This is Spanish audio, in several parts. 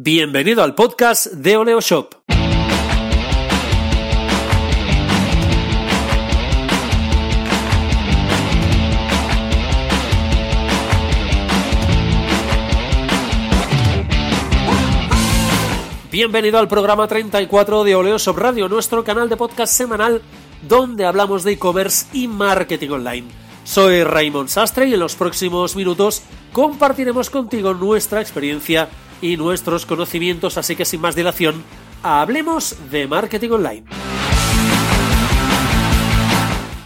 Bienvenido al podcast de Oleo Shop. Bienvenido al programa 34 de Oleo Shop Radio, nuestro canal de podcast semanal donde hablamos de e-commerce y marketing online. Soy Raymond Sastre y en los próximos minutos compartiremos contigo nuestra experiencia y nuestros conocimientos, así que sin más dilación, hablemos de marketing online.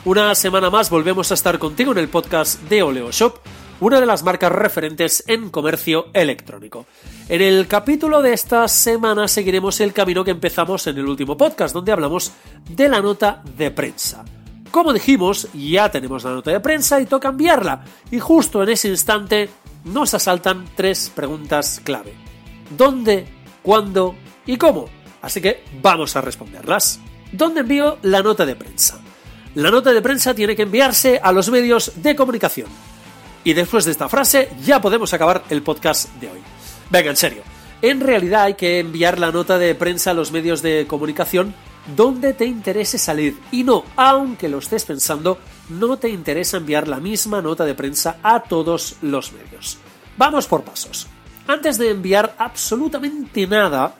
Una semana más volvemos a estar contigo en el podcast de Oleo Shop, una de las marcas referentes en comercio electrónico. En el capítulo de esta semana seguiremos el camino que empezamos en el último podcast, donde hablamos de la nota de prensa. Como dijimos, ya tenemos la nota de prensa y toca enviarla. Y justo en ese instante nos asaltan tres preguntas clave. ¿Dónde? ¿Cuándo? ¿Y cómo? Así que vamos a responderlas. ¿Dónde envío la nota de prensa? La nota de prensa tiene que enviarse a los medios de comunicación. Y después de esta frase ya podemos acabar el podcast de hoy. Venga, en serio. En realidad hay que enviar la nota de prensa a los medios de comunicación donde te interese salir. Y no, aunque lo estés pensando, no te interesa enviar la misma nota de prensa a todos los medios. Vamos por pasos. Antes de enviar absolutamente nada,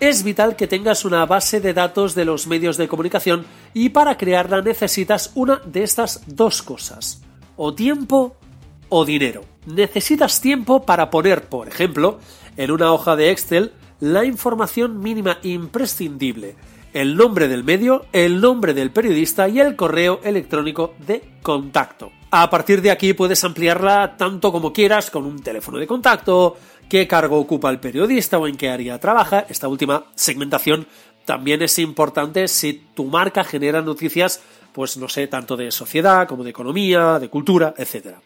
es vital que tengas una base de datos de los medios de comunicación y para crearla necesitas una de estas dos cosas, o tiempo o dinero. Necesitas tiempo para poner, por ejemplo, en una hoja de Excel la información mínima imprescindible, el nombre del medio, el nombre del periodista y el correo electrónico de contacto. A partir de aquí puedes ampliarla tanto como quieras con un teléfono de contacto, qué cargo ocupa el periodista o en qué área trabaja. Esta última segmentación también es importante si tu marca genera noticias, pues no sé, tanto de sociedad como de economía, de cultura, etc.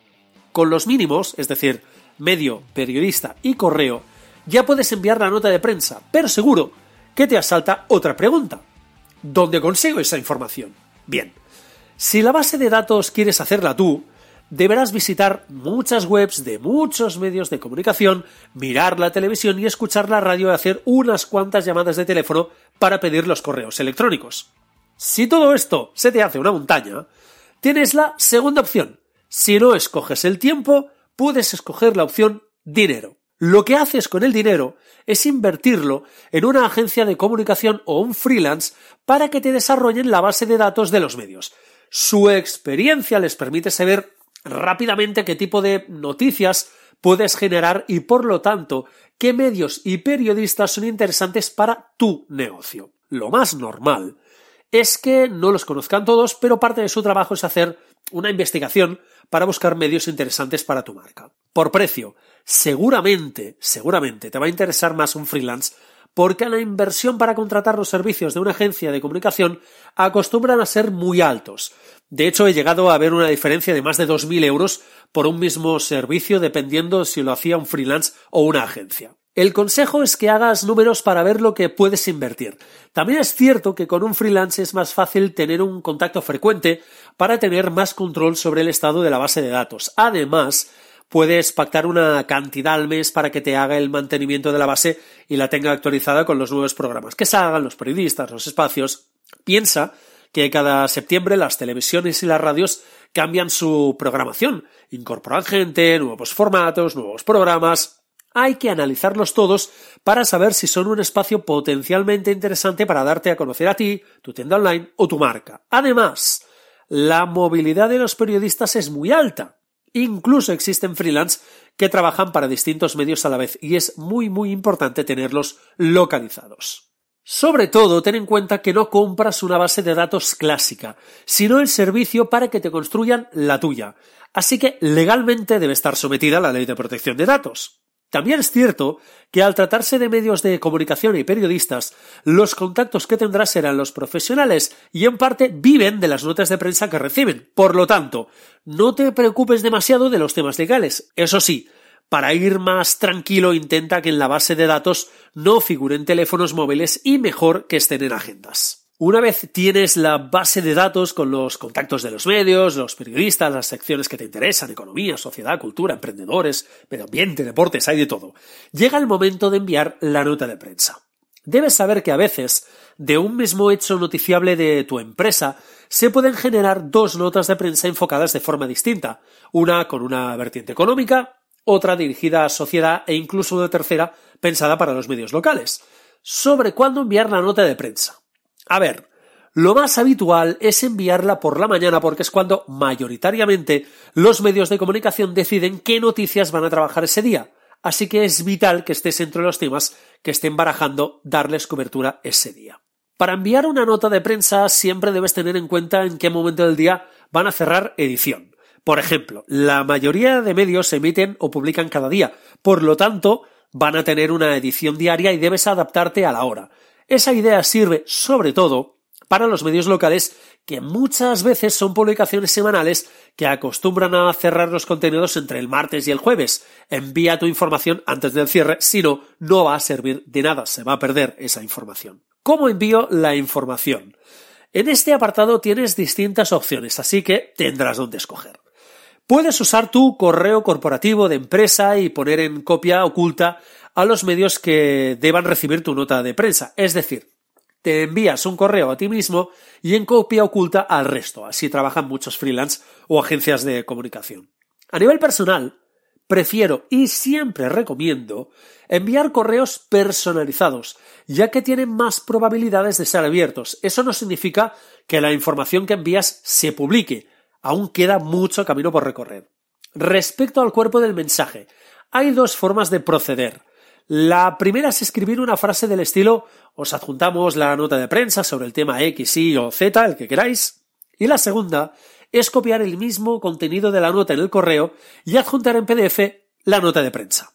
Con los mínimos, es decir, medio, periodista y correo, ya puedes enviar la nota de prensa, pero seguro que te asalta otra pregunta. ¿Dónde consigo esa información? Bien, si la base de datos quieres hacerla tú, deberás visitar muchas webs de muchos medios de comunicación, mirar la televisión y escuchar la radio y hacer unas cuantas llamadas de teléfono para pedir los correos electrónicos. Si todo esto se te hace una montaña, tienes la segunda opción. Si no escoges el tiempo, puedes escoger la opción dinero. Lo que haces con el dinero es invertirlo en una agencia de comunicación o un freelance para que te desarrollen la base de datos de los medios. Su experiencia les permite saber rápidamente qué tipo de noticias puedes generar y por lo tanto qué medios y periodistas son interesantes para tu negocio. Lo más normal es que no los conozcan todos, pero parte de su trabajo es hacer una investigación para buscar medios interesantes para tu marca. Por precio, seguramente, seguramente te va a interesar más un freelance porque la inversión para contratar los servicios de una agencia de comunicación acostumbran a ser muy altos. De hecho, he llegado a ver una diferencia de más de 2.000 euros por un mismo servicio dependiendo si lo hacía un freelance o una agencia. El consejo es que hagas números para ver lo que puedes invertir. También es cierto que con un freelance es más fácil tener un contacto frecuente para tener más control sobre el estado de la base de datos. Además, puedes pactar una cantidad al mes para que te haga el mantenimiento de la base y la tenga actualizada con los nuevos programas que salgan, los periodistas, los espacios. Piensa que cada septiembre las televisiones y las radios cambian su programación, incorporan gente, nuevos formatos, nuevos programas. Hay que analizarlos todos para saber si son un espacio potencialmente interesante para darte a conocer a ti, tu tienda online o tu marca. Además, la movilidad de los periodistas es muy alta. Incluso existen freelance que trabajan para distintos medios a la vez y es muy muy importante tenerlos localizados. Sobre todo, ten en cuenta que no compras una base de datos clásica, sino el servicio para que te construyan la tuya. Así que legalmente debe estar sometida a la ley de protección de datos. También es cierto que al tratarse de medios de comunicación y periodistas, los contactos que tendrás serán los profesionales y en parte viven de las notas de prensa que reciben. Por lo tanto, no te preocupes demasiado de los temas legales. Eso sí, para ir más tranquilo intenta que en la base de datos no figuren teléfonos móviles y mejor que estén en agendas. Una vez tienes la base de datos con los contactos de los medios, los periodistas, las secciones que te interesan, economía, sociedad, cultura, emprendedores, medio ambiente, deportes, hay de todo, llega el momento de enviar la nota de prensa. Debes saber que a veces, de un mismo hecho noticiable de tu empresa, se pueden generar dos notas de prensa enfocadas de forma distinta, una con una vertiente económica, otra dirigida a sociedad e incluso una tercera pensada para los medios locales, sobre cuándo enviar la nota de prensa. A ver, lo más habitual es enviarla por la mañana porque es cuando mayoritariamente los medios de comunicación deciden qué noticias van a trabajar ese día. Así que es vital que estés entre los temas que estén barajando darles cobertura ese día. Para enviar una nota de prensa siempre debes tener en cuenta en qué momento del día van a cerrar edición. Por ejemplo, la mayoría de medios emiten o publican cada día, por lo tanto, van a tener una edición diaria y debes adaptarte a la hora. Esa idea sirve sobre todo para los medios locales que muchas veces son publicaciones semanales que acostumbran a cerrar los contenidos entre el martes y el jueves. Envía tu información antes del cierre, si no, no va a servir de nada, se va a perder esa información. ¿Cómo envío la información? En este apartado tienes distintas opciones, así que tendrás donde escoger. Puedes usar tu correo corporativo de empresa y poner en copia oculta a los medios que deban recibir tu nota de prensa. Es decir, te envías un correo a ti mismo y en copia oculta al resto. Así trabajan muchos freelance o agencias de comunicación. A nivel personal, prefiero y siempre recomiendo enviar correos personalizados, ya que tienen más probabilidades de ser abiertos. Eso no significa que la información que envías se publique. Aún queda mucho camino por recorrer. Respecto al cuerpo del mensaje, hay dos formas de proceder. La primera es escribir una frase del estilo os adjuntamos la nota de prensa sobre el tema X, Y o Z, el que queráis. Y la segunda es copiar el mismo contenido de la nota en el correo y adjuntar en PDF la nota de prensa.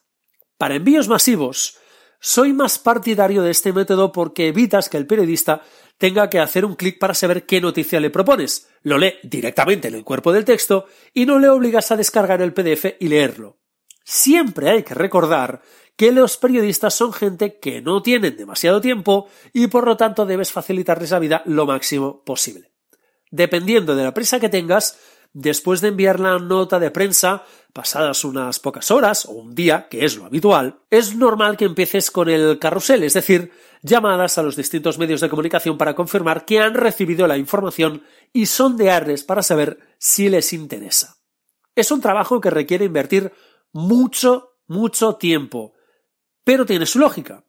Para envíos masivos, soy más partidario de este método porque evitas que el periodista tenga que hacer un clic para saber qué noticia le propones. Lo lee directamente en el cuerpo del texto y no le obligas a descargar el PDF y leerlo. Siempre hay que recordar que los periodistas son gente que no tienen demasiado tiempo y por lo tanto debes facilitarles la vida lo máximo posible. Dependiendo de la prisa que tengas, después de enviar la nota de prensa, pasadas unas pocas horas o un día, que es lo habitual, es normal que empieces con el carrusel, es decir, llamadas a los distintos medios de comunicación para confirmar que han recibido la información y sondearles para saber si les interesa. Es un trabajo que requiere invertir mucho, mucho tiempo, pero tiene su lógica.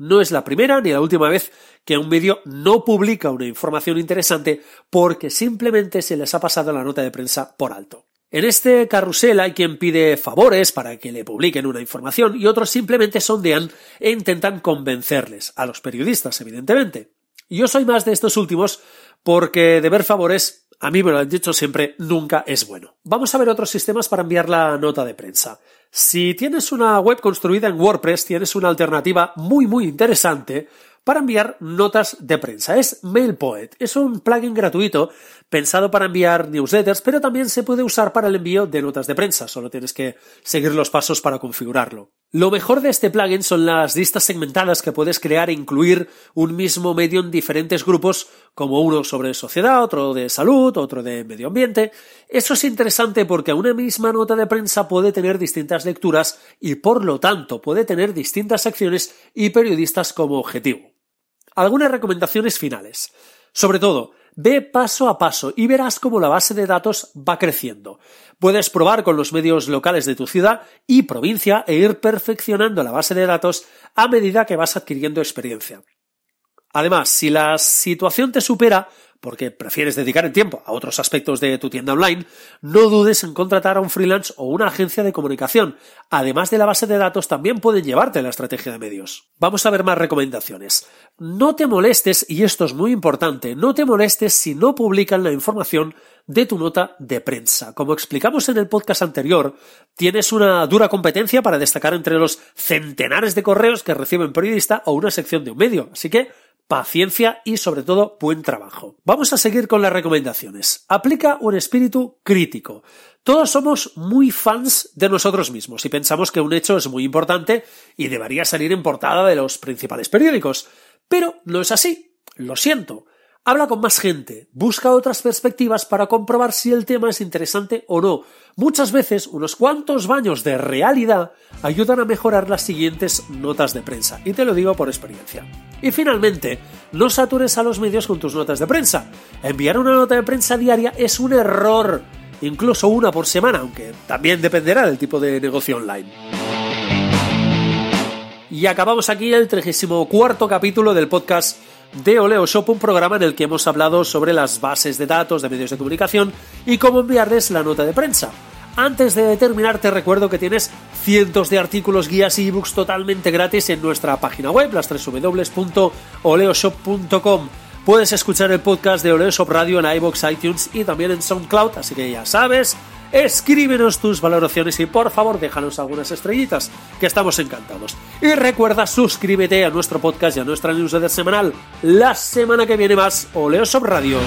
No es la primera ni la última vez que un medio no publica una información interesante porque simplemente se les ha pasado la nota de prensa por alto. En este carrusel hay quien pide favores para que le publiquen una información y otros simplemente sondean e intentan convencerles, a los periodistas evidentemente. Yo soy más de estos últimos porque deber favores, a mí me lo han dicho siempre, nunca es bueno. Vamos a ver otros sistemas para enviar la nota de prensa. Si tienes una web construida en WordPress, tienes una alternativa muy muy interesante para enviar notas de prensa. Es MailPoet. Es un plugin gratuito pensado para enviar newsletters, pero también se puede usar para el envío de notas de prensa. Solo tienes que seguir los pasos para configurarlo. Lo mejor de este plugin son las listas segmentadas que puedes crear e incluir un mismo medio en diferentes grupos, como uno sobre sociedad, otro de salud, otro de medio ambiente. Eso es interesante porque una misma nota de prensa puede tener distintas lecturas y por lo tanto puede tener distintas secciones y periodistas como objetivo. Algunas recomendaciones finales. Sobre todo, ve paso a paso y verás cómo la base de datos va creciendo. Puedes probar con los medios locales de tu ciudad y provincia e ir perfeccionando la base de datos a medida que vas adquiriendo experiencia. Además, si la situación te supera, porque prefieres dedicar el tiempo a otros aspectos de tu tienda online, no dudes en contratar a un freelance o una agencia de comunicación. Además de la base de datos, también pueden llevarte la estrategia de medios. Vamos a ver más recomendaciones. No te molestes, y esto es muy importante, no te molestes si no publican la información de tu nota de prensa. Como explicamos en el podcast anterior, tienes una dura competencia para destacar entre los centenares de correos que recibe un periodista o una sección de un medio. Así que paciencia y sobre todo buen trabajo. Vamos a seguir con las recomendaciones. Aplica un espíritu crítico. Todos somos muy fans de nosotros mismos y pensamos que un hecho es muy importante y debería salir en portada de los principales periódicos. Pero no es así. Lo siento. Habla con más gente, busca otras perspectivas para comprobar si el tema es interesante o no. Muchas veces unos cuantos baños de realidad ayudan a mejorar las siguientes notas de prensa, y te lo digo por experiencia. Y finalmente, no satures a los medios con tus notas de prensa. Enviar una nota de prensa diaria es un error, incluso una por semana, aunque también dependerá del tipo de negocio online. Y acabamos aquí el 34 capítulo del podcast de Oleo Shop, un programa en el que hemos hablado sobre las bases de datos de medios de comunicación y cómo enviarles la nota de prensa. Antes de terminar, te recuerdo que tienes cientos de artículos, guías y ebooks totalmente gratis en nuestra página web, las www.oleoshop.com. Puedes escuchar el podcast de Oleoshop Radio en iBox, iTunes y también en SoundCloud, así que ya sabes, escríbenos tus valoraciones y por favor déjanos algunas estrellitas, que estamos encantados. Y recuerda, suscríbete a nuestro podcast y a nuestra newsletter semanal. La semana que viene más, Oleoshop Radio.